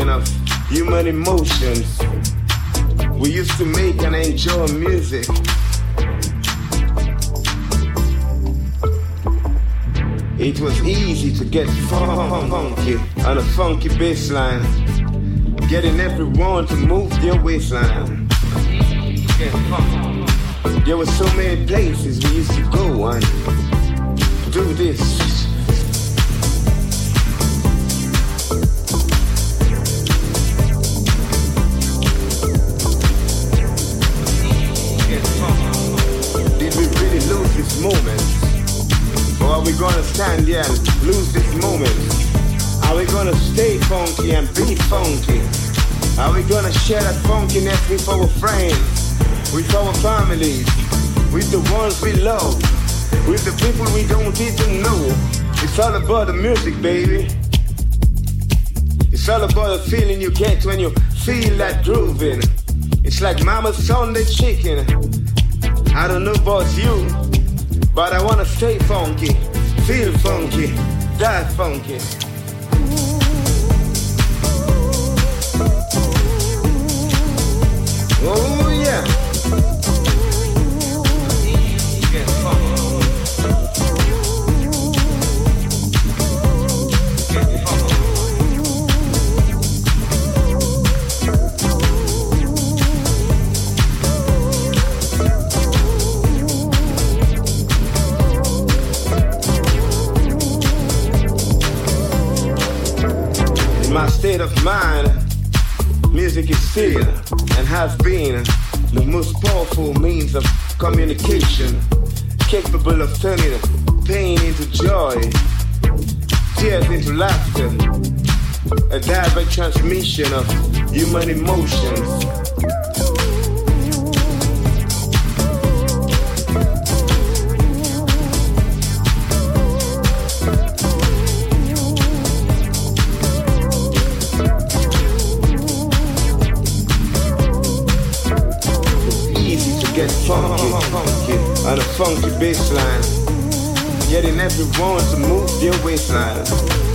of human emotions. We used to make and enjoy music. It was easy to get funky on a funky bassline, getting everyone to move their waistline. There were so many places we used to go and do this. We gonna and lose this moment? Are we gonna stay funky and be funky? Are we gonna share that funkiness with our friends, with our families, with the ones we love, with the people we don't even know? It's all about the music, baby. It's all about the feeling you get when you feel that grooving. It's like mama's Sunday chicken. I don't know about you, but I wanna stay funky, feel funky, die funky. Oh yeah. Mind, music is still and has been. The most powerful means of communication, capable of turning pain into joy, tears into laughter, a direct transmission of human emotions. Funky bassline, getting everyone to move their waistline.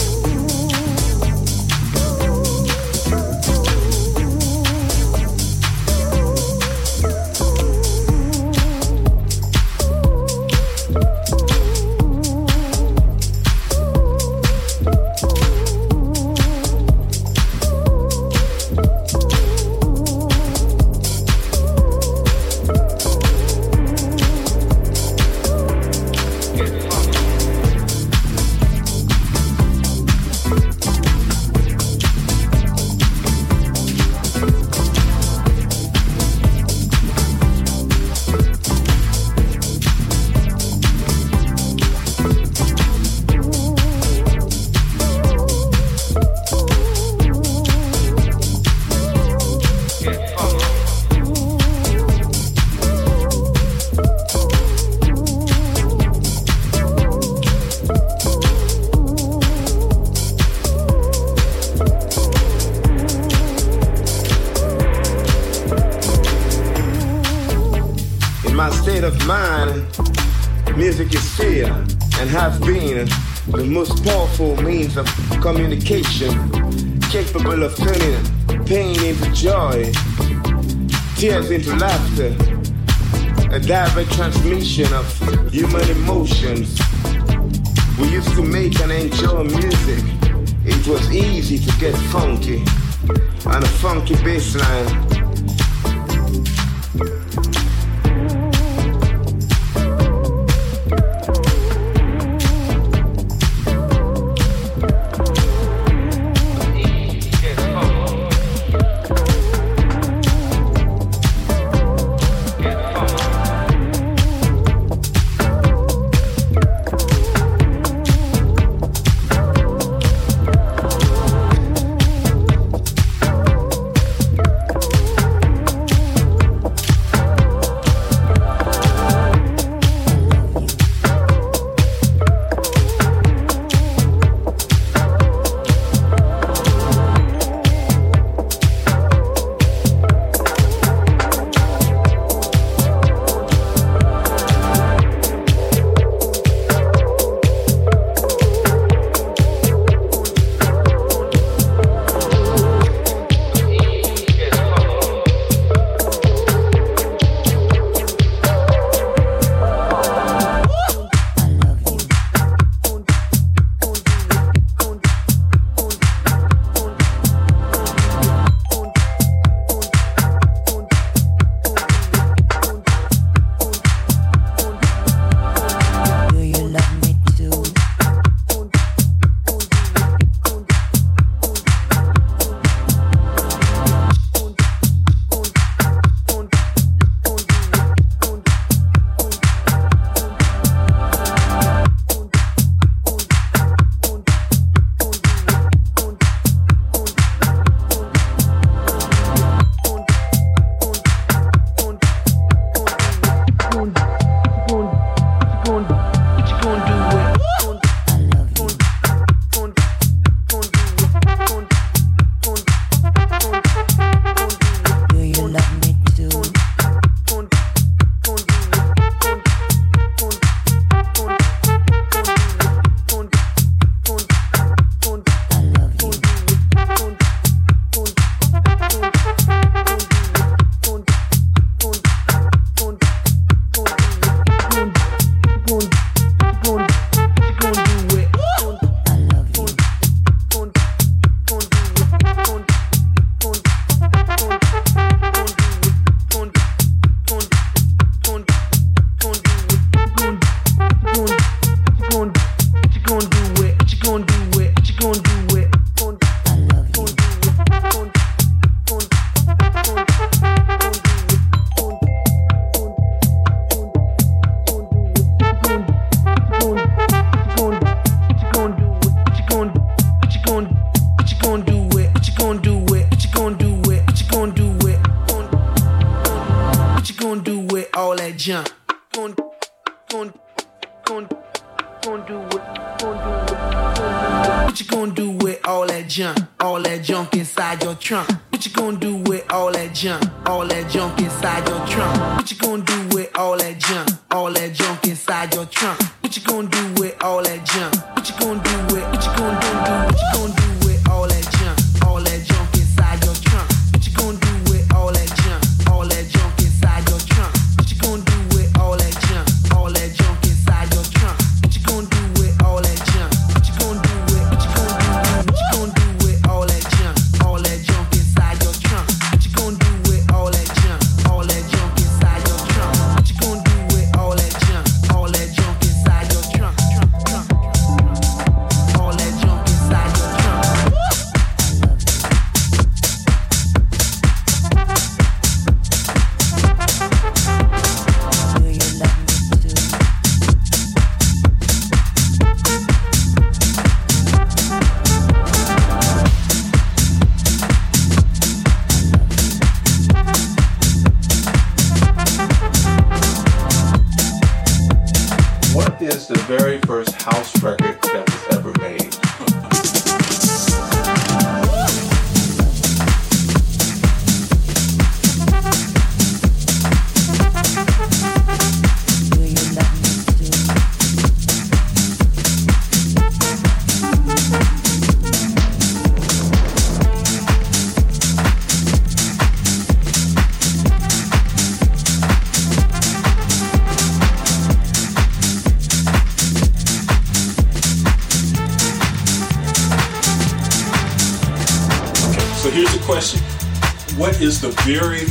Of mind, music is still and has been the most powerful means of communication, capable of turning pain into joy, tears into laughter, a direct transmission of human emotions. We used to make and enjoy music. It was easy to get funky on a funky bassline. gonna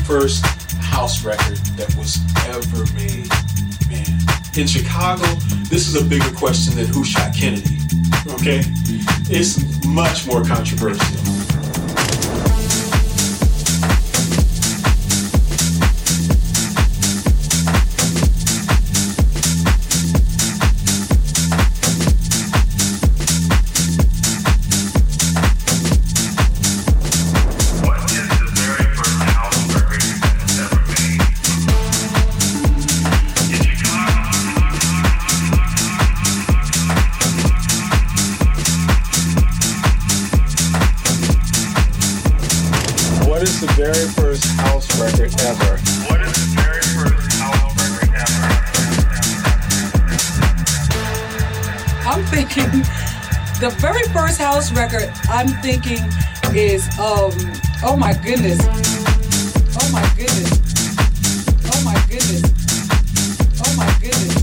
first house record that was ever made. Man, in Chicago, this is a bigger question than who shot Kennedy. Okay? It's much more controversial. Goodness. Oh my goodness. Oh my goodness. Oh my goodness.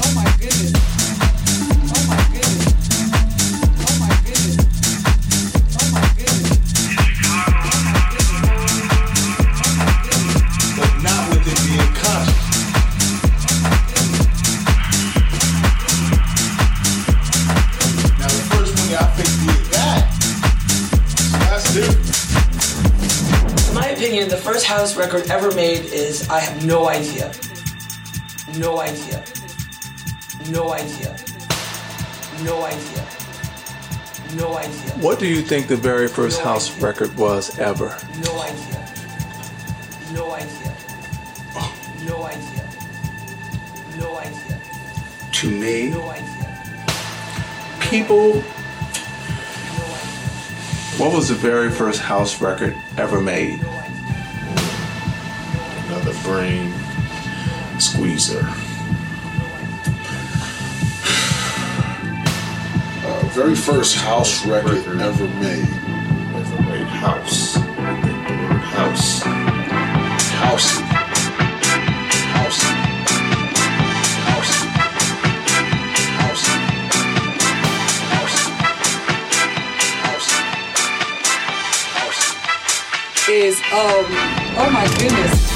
Oh my goodness. Oh my goodness. Oh my goodness. Oh my goodness. But not being conscious. Opinion, the first house record ever made is I have no idea. No idea. No idea. No idea. No idea. What do you think the very first no house idea. record was ever? No idea. No idea. No idea. No idea. To me, no idea. people what was the very first house record ever made? Another brain squeezer. Uh, very first house record, record ever made. Ever made house. I think the word house. Housey. is um oh my goodness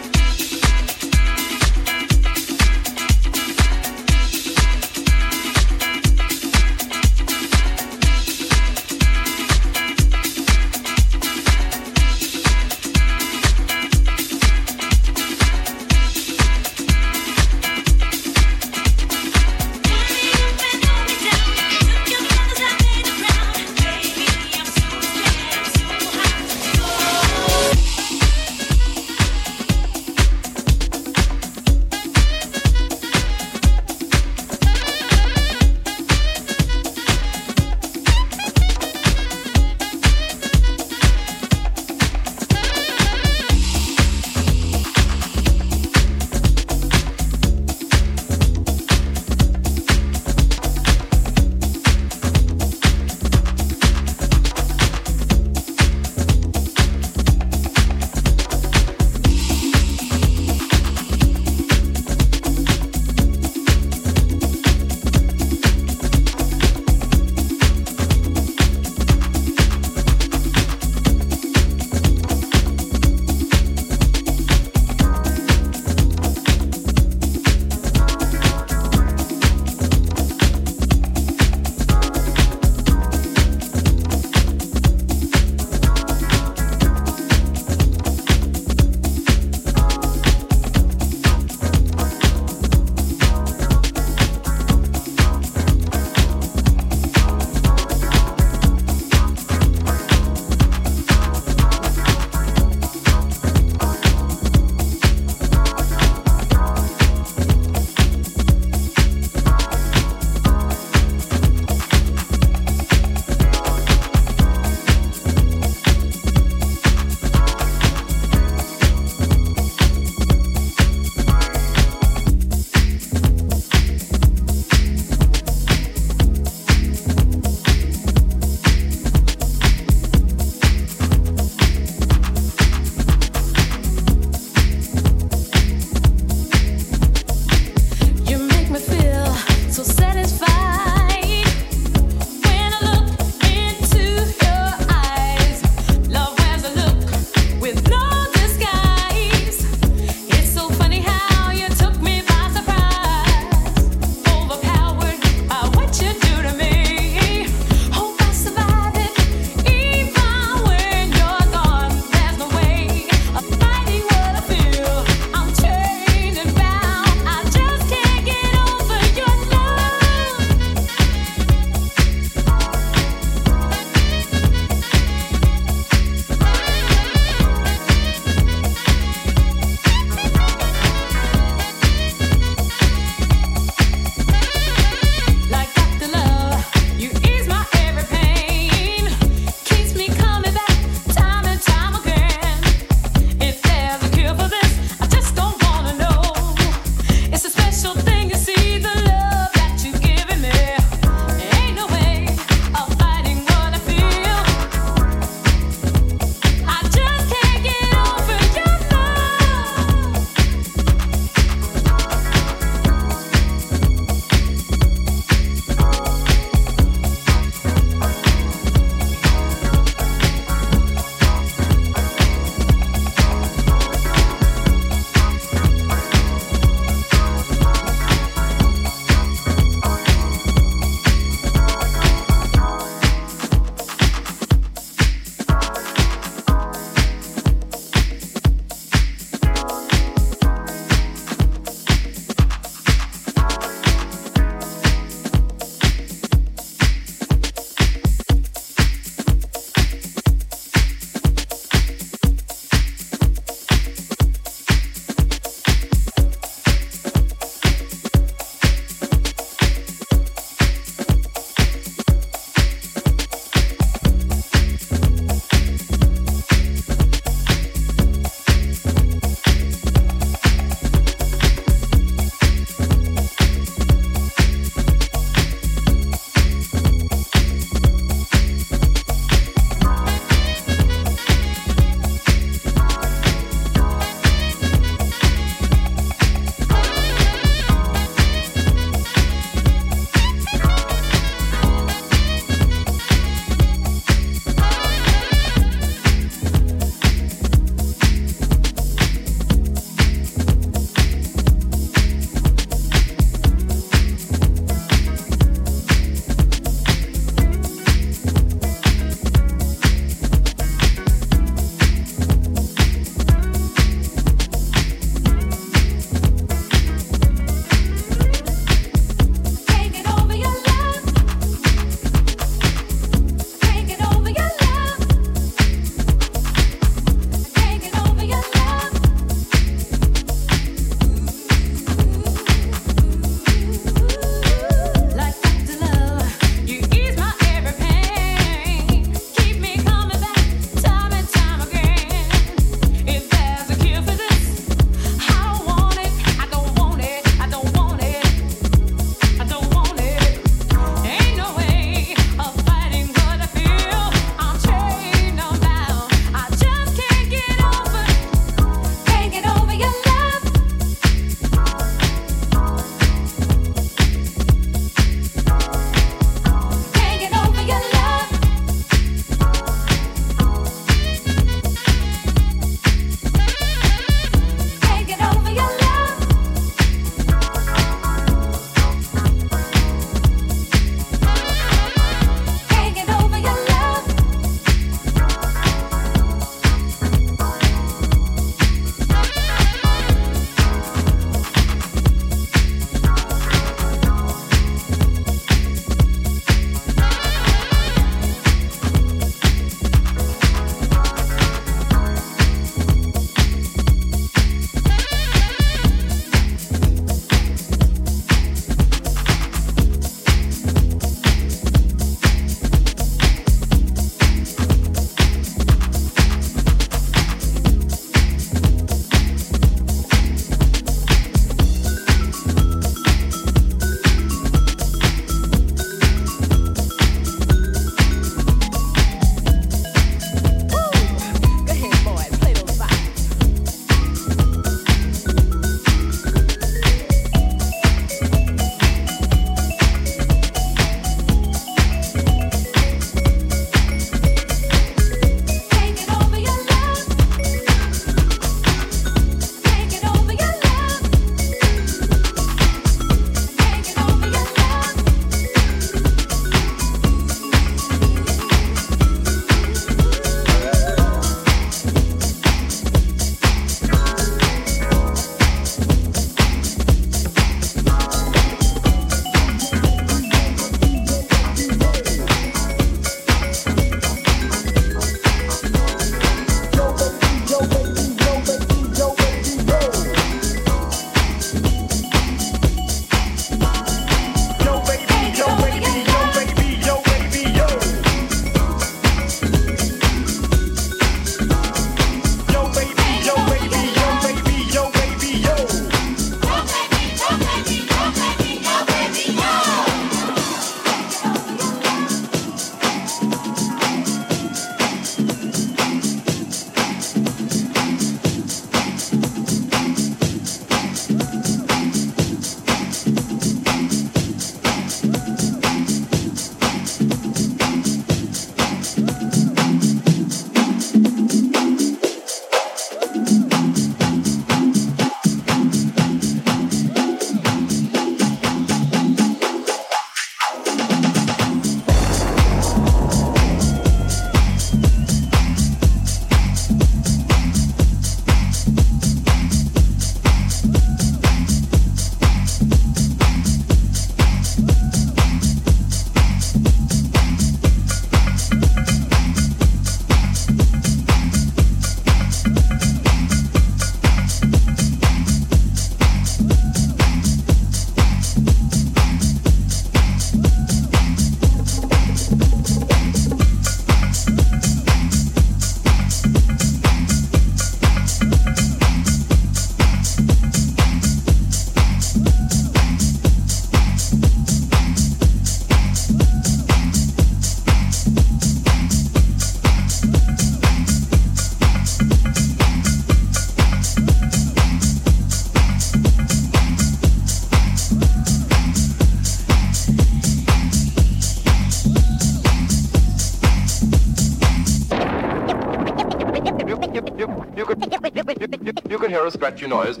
hear